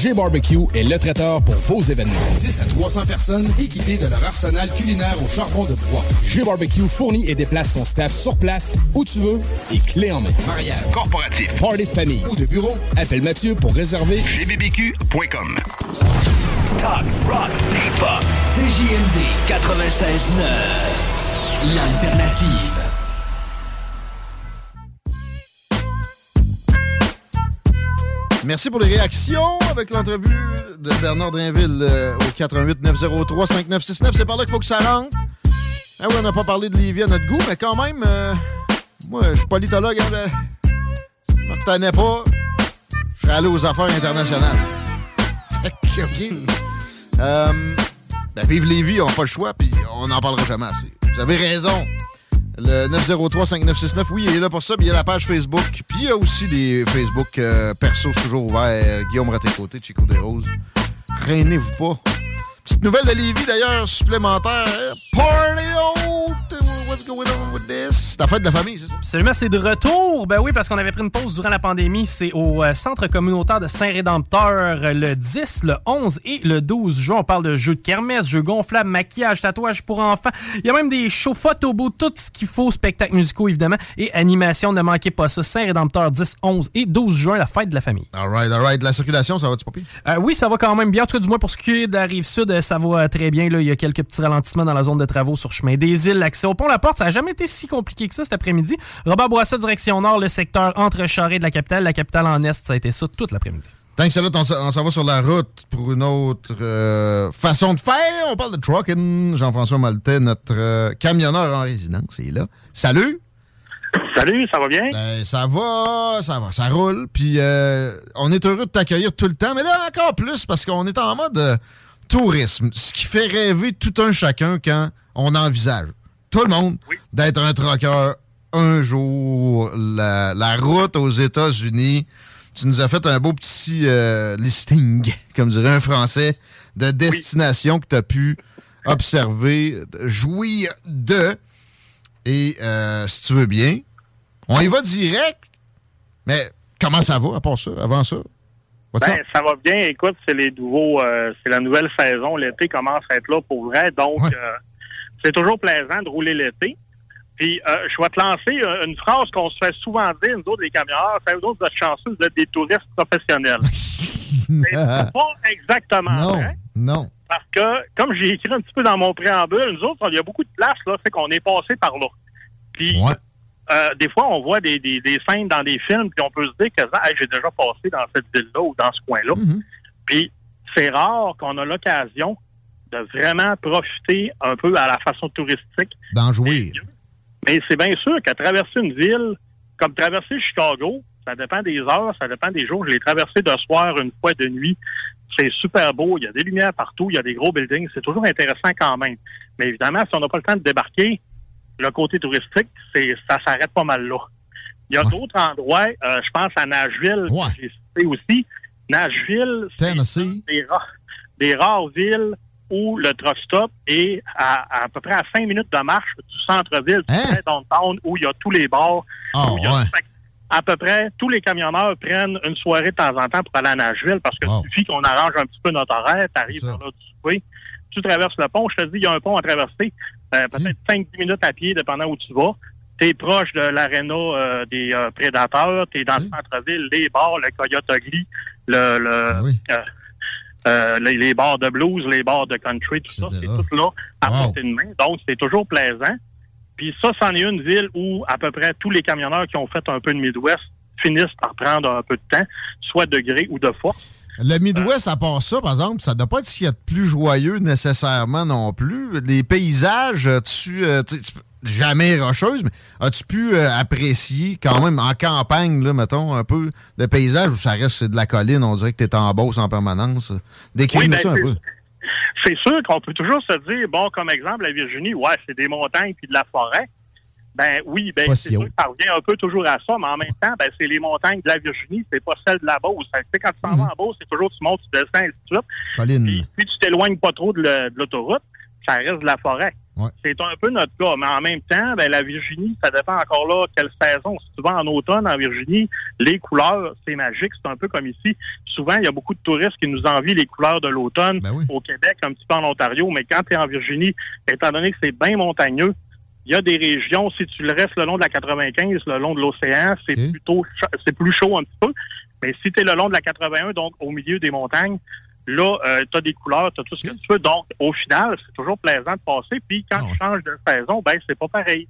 G Barbecue est le traiteur pour vos événements. 10 à 300 personnes équipées de leur arsenal culinaire au charbon de bois. G Barbecue fournit et déplace son staff sur place, où tu veux, et clé en main. Mariage, corporatif, party de famille ou de bureau, appelle Mathieu pour réserver gbbq.com. Talk, rock, hip-hop. CJMD 96.9. L'alternative. Merci pour les réactions avec l'entrevue de Bernard Drinville euh, au 88 903 5969. C'est par là qu'il faut que ça rentre. Ah oui, on n'a pas parlé de Livia à notre goût, mais quand même, euh, moi, je suis politologue. Hein, je me retenais pas. Je suis allé aux affaires internationales. OK. Euh, ben, vive Lévis, on n'a pas le choix, puis on n'en parlera jamais assez. Vous avez raison. Le 903-5969, oui, il est là pour ça. Puis il y a la page Facebook. Puis il y a aussi des Facebook euh, perso, c'est toujours ouvert. Guillaume Raté-Côté, Chico Desroses. Rainez-vous pas. Petite nouvelle de Lévis, d'ailleurs, supplémentaire. Party out! What's going on with this? C'est ta fête de la famille, c'est ça? Absolument, c'est de retour. Ben oui, parce qu'on avait pris une pause durant la pandémie. C'est au euh, centre communautaire de Saint-Rédempteur euh, le 10, le 11 et le 12 juin. On parle de jeux de kermesse, jeux gonflables, maquillage, tatouage pour enfants. Il y a même des shows photobeaux, tout ce qu'il faut, spectacles musicaux évidemment et animation. Ne manquez pas ça. Saint-Rédempteur 10, 11 et 12 juin, la fête de la famille. All right, all right. La circulation, ça va-tu pire? Euh, oui, ça va quand même bien. En tout cas, du moins pour ce qui est de la rive sud, euh, ça va euh, très bien. Là, il y a quelques petits ralentissements dans la zone de travaux sur chemin des îles. L'accès au pont La Porte, ça n'a jamais été si compliqué que ça cet après-midi. Robert Bourassa, direction nord, le secteur entre Charest de la capitale. La capitale en est, ça a été ça toute l'après-midi. Tant que ça, là, on s'en va sur la route pour une autre euh, façon de faire. On parle de trucking. Jean-François Maltais, notre euh, camionneur en résidence, il est là. Salut! Salut, ça va bien? Ben, ça va, ça va, ça roule. Puis euh, on est heureux de t'accueillir tout le temps, mais là encore plus parce qu'on est en mode euh, tourisme, ce qui fait rêver tout un chacun quand on envisage, tout le monde, d'être un trucker un jour. La, la route aux États-Unis, tu nous as fait un beau petit euh, listing, comme dirait un Français, de destinations que tu as pu observer, jouir de. Et euh, si tu veux bien, on y va direct. Mais comment ça va à part ça, avant ça? Ben, ça va bien. Écoute, c'est les nouveaux, euh, c'est la nouvelle saison. L'été commence à être là pour vrai. Donc, euh, c'est toujours plaisant de rouler l'été. Puis, euh, je vais te lancer euh, une phrase qu'on se fait souvent dire, nous autres, les camionneurs. C'est vous autres, vous êtes chanceux, vous êtes des touristes professionnels. c'est pas exactement non, vrai. non. Parce que, comme j'ai écrit un petit peu dans mon préambule, nous autres, il y a beaucoup de places, là, c'est qu'on est passé par là. Puis, euh, des fois, on voit des, des, des scènes dans des films, puis on peut se dire que Hey, j'ai déjà passé dans cette ville-là ou dans ce coin-là. Puis, c'est rare qu'on a l'occasion de vraiment profiter un peu à la façon touristique. D'en jouer. Mais c'est bien sûr qu'à traverser une ville, comme traverser Chicago, ça dépend des heures, ça dépend des jours. Je l'ai traversé de soir, une fois de nuit. C'est super beau. Il y a des lumières partout. Il y a des gros buildings. C'est toujours intéressant quand même. Mais évidemment, si on n'a pas le temps de débarquer, le côté touristique, c'est ça s'arrête pas mal là. Il y a d'autres endroits, euh, je pense à Nashville, que j'ai cité aussi. Nashville, c'est des, ra- des rares villes où le truck stop est à, à peu près à cinq minutes de marche du centre-ville, du vrai downtown, où il y a tous les bars. où il y a- à peu près, tous les camionneurs prennent une soirée de temps en temps pour aller à Nashville parce que suffit qu'on arrange un petit peu notre horaire, t'arrives par là du souper, tu traverses le pont, je te dis, il y a un pont à traverser, euh, peut-être 5-10 minutes à pied, dépendant où tu vas. Tu es proche de l'aréna euh, des euh, prédateurs, tu es dans le centre-ville, les bars, le Coyote Ugly, le, le, euh, euh, les, les bars de blues, les bars de country, tout ça, c'est tout là à portée de main. Donc, c'est toujours plaisant. Puis ça, c'en est une ville où à peu près tous les camionneurs qui ont fait un peu de Midwest finissent par prendre un peu de temps, soit de gré ou de force. Le Midwest, à part ça, par exemple, ça doit pas être ce qu'il y a de plus joyeux nécessairement non plus. Les paysages, tu, euh, tu jamais rocheuse, mais as-tu pu euh, apprécier quand même en campagne, là, mettons, un peu de paysage où ça reste de la colline, on dirait que tu es en Beauce en permanence? Décris-nous Oui, ben, ça un peu. C'est sûr qu'on peut toujours se dire, bon, comme exemple, la Virginie, ouais, c'est des montagnes puis de la forêt. Ben oui, ben c'est si sûr que ça revient un peu toujours à ça, mais en même temps, ben c'est les montagnes de la Virginie, c'est pas celles de la Beauce. Tu sais, quand tu t'en vas en Beauce, c'est toujours tu montes, tu descends, et suite. Colline. Puis tu t'éloignes pas trop de l'autoroute, ça reste de la forêt. Ouais. C'est un peu notre cas, mais en même temps, ben, la Virginie, ça dépend encore là quelle saison. Si tu vas en automne en Virginie, les couleurs, c'est magique. C'est un peu comme ici. Souvent, il y a beaucoup de touristes qui nous envient les couleurs de l'automne au Québec, un petit peu en Ontario, mais quand tu es en Virginie, étant donné que c'est bien montagneux, il y a des régions, si tu le restes le long de la 95, le long de l'océan, c'est plutôt c'est plus chaud un petit peu. Mais si tu es le long de la 81, donc au milieu des montagnes, là, tu as des couleurs, tu as tout ce que tu veux. Donc, au final, c'est toujours plaisant de passer. Puis quand tu changes de saison, ben c'est pas pareil.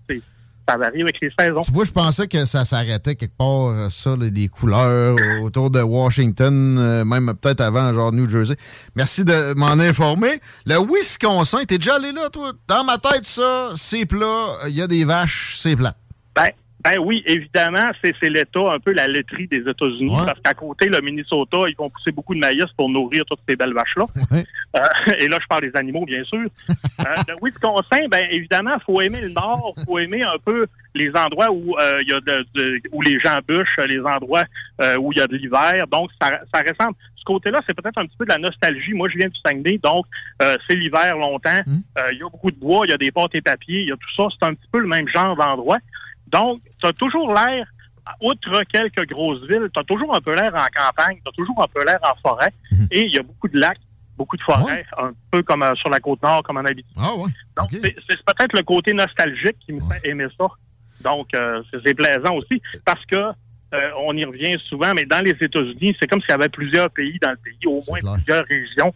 Ça varie avec les saisons. Tu vois, je pensais que ça s'arrêtait quelque part, euh, ça, les couleurs autour de Washington, euh, même peut-être avant, genre New Jersey. Merci de m'en informer. Le Wisconsin, t'es déjà allé là, toi? Dans ma tête, ça, c'est plat, il y a des vaches, c'est plat. Ben, ben oui, évidemment, c'est l'État, un peu la laiterie des États-Unis, parce qu'à côté, le Minnesota, ils vont pousser beaucoup de maïs pour nourrir toutes ces belles vaches-là. Euh, et là, je parle des animaux, bien sûr. Euh, le Wisconsin, ben évidemment, faut aimer le Nord, faut aimer un peu les endroits où euh, il y a de, de- où les gens bûchent, les endroits euh, où il y a de l'hiver. Donc, ça, ça ressemble. Ce côté-là, c'est peut-être un petit peu de la nostalgie. Moi, je viens du Saguenay, donc euh, c'est l'hiver longtemps. Euh, Il y a beaucoup de bois, il y a des pâtes et papiers, il y a tout ça. C'est un petit peu le même genre d'endroit. Donc, tu as toujours l'air, outre quelques grosses villes, tu as toujours un peu l'air en campagne, tu as toujours un peu l'air en forêt. Et il y a beaucoup de lacs, beaucoup de forêts, un peu comme euh, sur la côte nord, comme en Abitibi. Ah ouais. Donc, c'est c'est peut-être le côté nostalgique qui me fait aimer ça. Donc, euh, c'est- plaisant aussi parce que euh, on y revient souvent, mais dans les États-Unis, c'est comme s'il y avait plusieurs pays dans le pays, au moins plusieurs régions.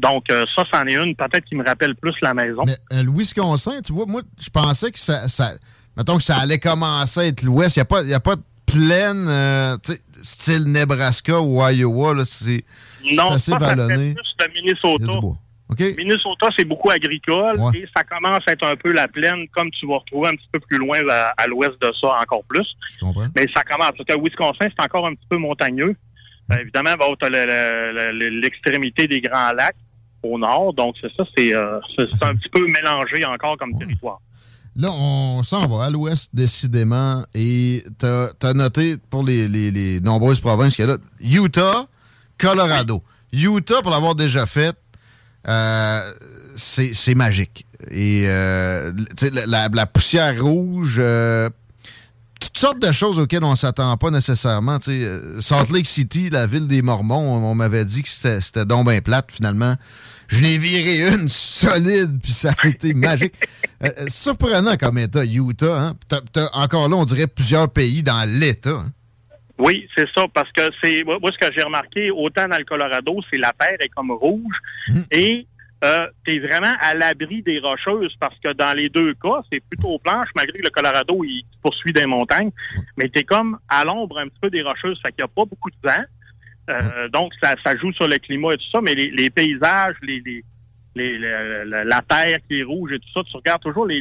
Donc, euh, ça, c'en est une, peut-être qui me rappelle plus la maison. Mais euh, le Wisconsin, tu vois, moi, je pensais que ça, ça. Mettons que ça allait commencer à être l'Ouest. Il n'y a, pas- y a pas de plaine, euh, style Nebraska ou Iowa. là, C'est c'est assez ça, vallonné. plus le Minnesota. Minnesota, c'est beaucoup agricole Ouais. et ça commence à être un peu la plaine, comme tu vas retrouver un petit peu plus loin à, à l'ouest de ça encore plus. Mais ça commence. Parce que Wisconsin, c'est encore un petit peu montagneux. Euh, évidemment, tu as l'extrémité des Grands Lacs au nord. Donc, c'est ça, c'est euh, c'est- c'est un petit peu mélangé encore comme territoire. Là, on s'en va à l'ouest, décidément. Et t'as as noté pour les, les- les nombreuses provinces qu'il y a là, Utah, Colorado. Utah, pour l'avoir déjà fait, euh, c'est c'est magique. et euh, la poussière rouge, euh, toutes sortes de choses auxquelles on s'attend pas nécessairement. Euh, Salt Lake City, la ville des Mormons, on, on m'avait dit que c'était c'était donc bien plate. Finalement, je l'ai viré une solide, puis ça a été magique. Euh, euh, surprenant comme État, Utah. Hein? Encore là, on dirait plusieurs pays dans l'État. hein. Oui, c'est ça, parce que c'est moi ce que j'ai remarqué, autant dans le Colorado, c'est la terre est comme rouge et euh, tu es vraiment à l'abri des rocheuses parce que dans les deux cas, c'est plutôt blanche, malgré que le Colorado, il poursuit des montagnes, mais tu es comme à l'ombre un petit peu des rocheuses, fait qu'il n'y a pas beaucoup de vent. Euh, donc, ça, ça joue sur le climat et tout ça, mais les, les paysages, les, les, les- la, terre qui est rouge et tout ça, tu regardes toujours les,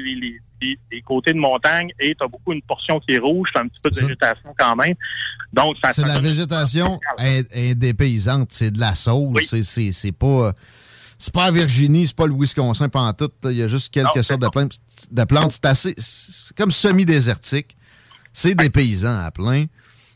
côtés de montagne et tu as beaucoup une portion qui est rouge, tu un petit peu de végétation quand même. Donc, ça, C'est la végétation indépaysante, c'est de la sauce, c'est pas... euh, C'est pas Virginie, c'est pas le Wisconsin pantoute. là. Il y a juste quelques sortes de plantes. De plantes. C'est assez... C'est comme semi-désertique. C'est des paysans à plein.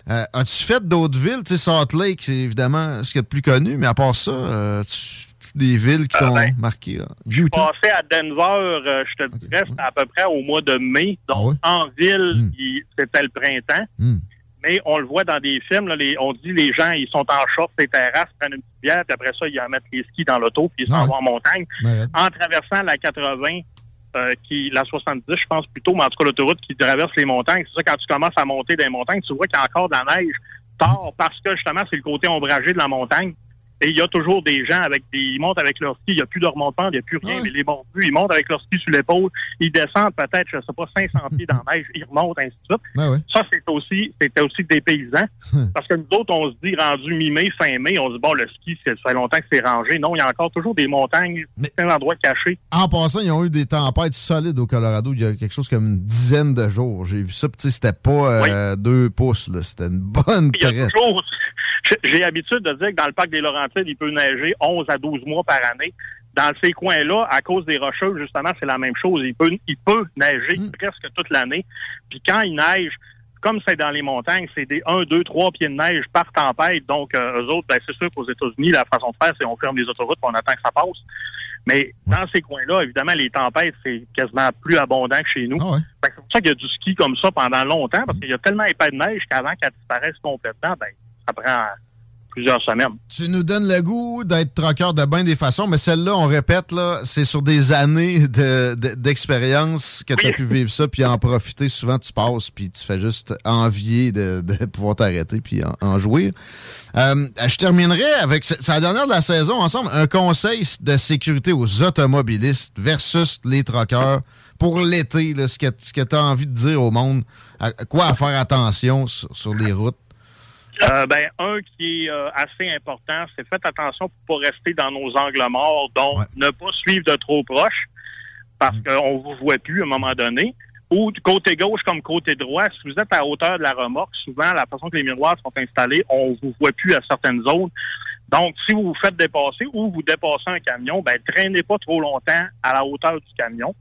Euh, As-tu fait d'autres villes? Tu sais, Salt Lake, c'est évidemment ce qu'il y a de plus connu, mais à part ça, euh, tu- des villes qui t'ont marqué. là? Je Utah? passais à Denver, euh, je te dirais, c'était à peu près au mois de mai. Donc, en ville, il- c'était le printemps. Mais on le voit dans des films, là, les- on dit les gens, ils sont en short, les terrasses, prennent une petite bière, puis après ça, ils en mettent les skis dans l'auto, puis ils s'en vont en montagne. En traversant la 80, euh, qui la 70, je pense plutôt, mais en tout cas l'autoroute qui traverse les montagnes, c'est ça, quand tu commences à monter des montagnes, tu vois qu'il y a encore de la neige tard, parce que justement, c'est le côté ombragé de la montagne. Et il y a toujours des gens avec des. Ils montent avec leur ski, il n'y a plus de remontement, il n'y a plus rien, mais les mordus, ils montent avec leur ski sur l'épaule, ils descendent peut-être, je sais pas, 500 pieds dans la neige, ils remontent, ainsi de suite. Ça, c'est aussi, c'était aussi des paysans. Parce que nous autres, on se dit, rendu mi-mai, fin mai, on se dit, bon, le ski, ça fait longtemps que c'est rangé. Non, il y a encore toujours des montagnes, certains endroits cachés. En passant, ils ont eu des tempêtes solides au Colorado. Il y a quelque chose comme une dizaine de jours. J'ai vu ça, sais, c'était pas euh, deux pouces, là. C'était une bonne j'ai l'habitude de dire que dans le parc des Laurentides, il peut neiger 11 à 12 mois par année. Dans ces coins-là, à cause des rocheuses, justement, c'est la même chose. Il peut, il peut neiger presque toute l'année. Puis quand il neige, comme c'est dans les montagnes, c'est des 1, 2, 3 pieds de neige par tempête. Donc, euh, eux autres, ben, c'est sûr qu'aux États-Unis, la façon de faire, c'est on ferme les autoroutes puis on attend que ça passe. Mais dans ces coins-là, évidemment, les tempêtes, c'est quasiment plus abondant que chez nous. Que C'est pour ça qu'il y a du ski comme ça pendant longtemps, parce qu'il y a tellement épais de neige qu'avant qu'elle disparaisse complètement, ben, ça prend plusieurs semaines. Tu nous donnes le goût d'être troqueur de bien des façons, mais celle-là, on répète, là, c'est sur des années de- de- d'expérience que tu as pu vivre ça, puis en profiter. Souvent, tu passes, puis tu fais juste envier de, de pouvoir t'arrêter, puis en, en jouir. Euh, je terminerai avec, c'est la dernière de la saison ensemble, un conseil de sécurité aux automobilistes versus les troqueurs pour l'été, ce que, ce que tu as envie de dire au monde, à à quoi à faire attention sur, sur les routes. Euh, ben, un qui est euh, assez important, c'est faites attention pour pas rester dans nos angles morts, donc ne pas suivre de trop proche, parce qu'on vous voit plus à un moment donné. Ou du côté gauche comme côté droit, si vous êtes à hauteur de la remorque, souvent, la façon que les miroirs sont installés, on vous voit plus à certaines zones. Donc, si vous vous faites dépasser ou vous dépassez un camion, ben, traînez pas trop longtemps à la hauteur du camion.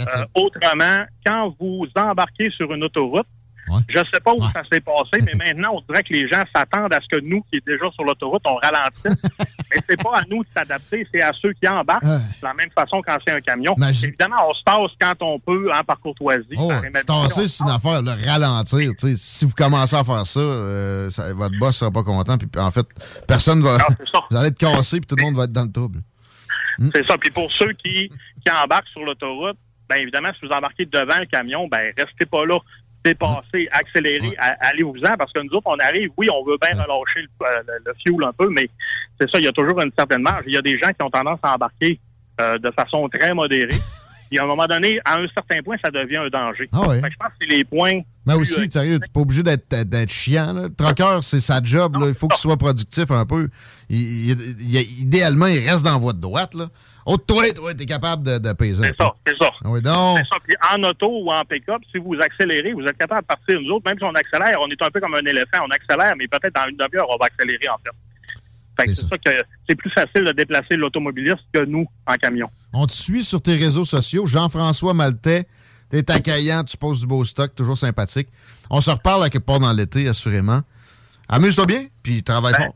Euh, autrement, quand vous embarquez sur une autoroute, je sais pas où ça s'est passé, mais maintenant, on dirait que les gens s'attendent à ce que nous, qui est déjà sur l'autoroute, on ralentisse. mais c'est pas à nous de s'adapter, c'est à ceux qui embarquent de la même façon quand c'est un camion. Évidemment, on se tasse quand on peut, hein, par courtoisie. Oh, tasser, c'est une affaire, le ralentir. Si vous commencez à faire ça, euh, ça- votre boss sera pas content. Puis en fait, personne va. vous allez être cassé, puis tout le monde va être dans le trouble. C'est ça. Puis pour ceux qui, qui embarquent sur l'autoroute, bien évidemment, si vous embarquez devant le camion, ben restez pas là. Dépassez, accélérez, a- allez-vous-en, parce que nous autres, on arrive, oui, on veut bien relâcher le, euh, le- le fuel un peu, mais c'est ça, il y a toujours une certaine marge. Il y a des gens qui ont tendance à embarquer euh, de façon très modérée. Et à un moment donné, à un certain point, ça devient un danger. Ah ouais. Fait que je pense que c'est les points. Mais plus, aussi, euh, sérieux, t'es pas obligé d'être d'être chiant. Là. Le troqueur, c'est sa job. là. Il faut qu'il soit productif un peu. Il- il- il- idéalement, il reste dans votre droite. Là. Autre toi, toi, t'es capable de. C'est ça, c'est ça. Ah oui, donc. C'est ça. Puis en auto ou en pick-up, si vous accélérez, vous êtes capable de partir. Nous autres, même si on accélère, on est un peu comme un éléphant. On accélère, mais peut-être dans une demi-heure, on va accélérer en fait. Fait c'est ça que c'est plus facile de déplacer l'automobiliste que nous en camion. On te suit sur tes réseaux sociaux. Jean-François Maltais, t'es accueillant, tu poses du beau stock, toujours sympathique. On se reparle à quelque part dans l'été, assurément. Amuse-toi bien, puis travaille Ben, fort.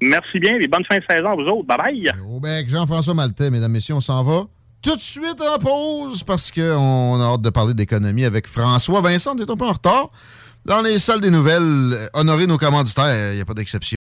Merci bien et bonne fin de saison à vous autres. Bye bye. Au bec, Jean-François Maltais, mesdames, messieurs, on s'en va tout de suite en pause parce qu'on a hâte de parler d'économie avec François Vincent. On est un peu en retard. Dans les salles des nouvelles, euh, honorer nos commanditaires, il n'y a pas d'exception.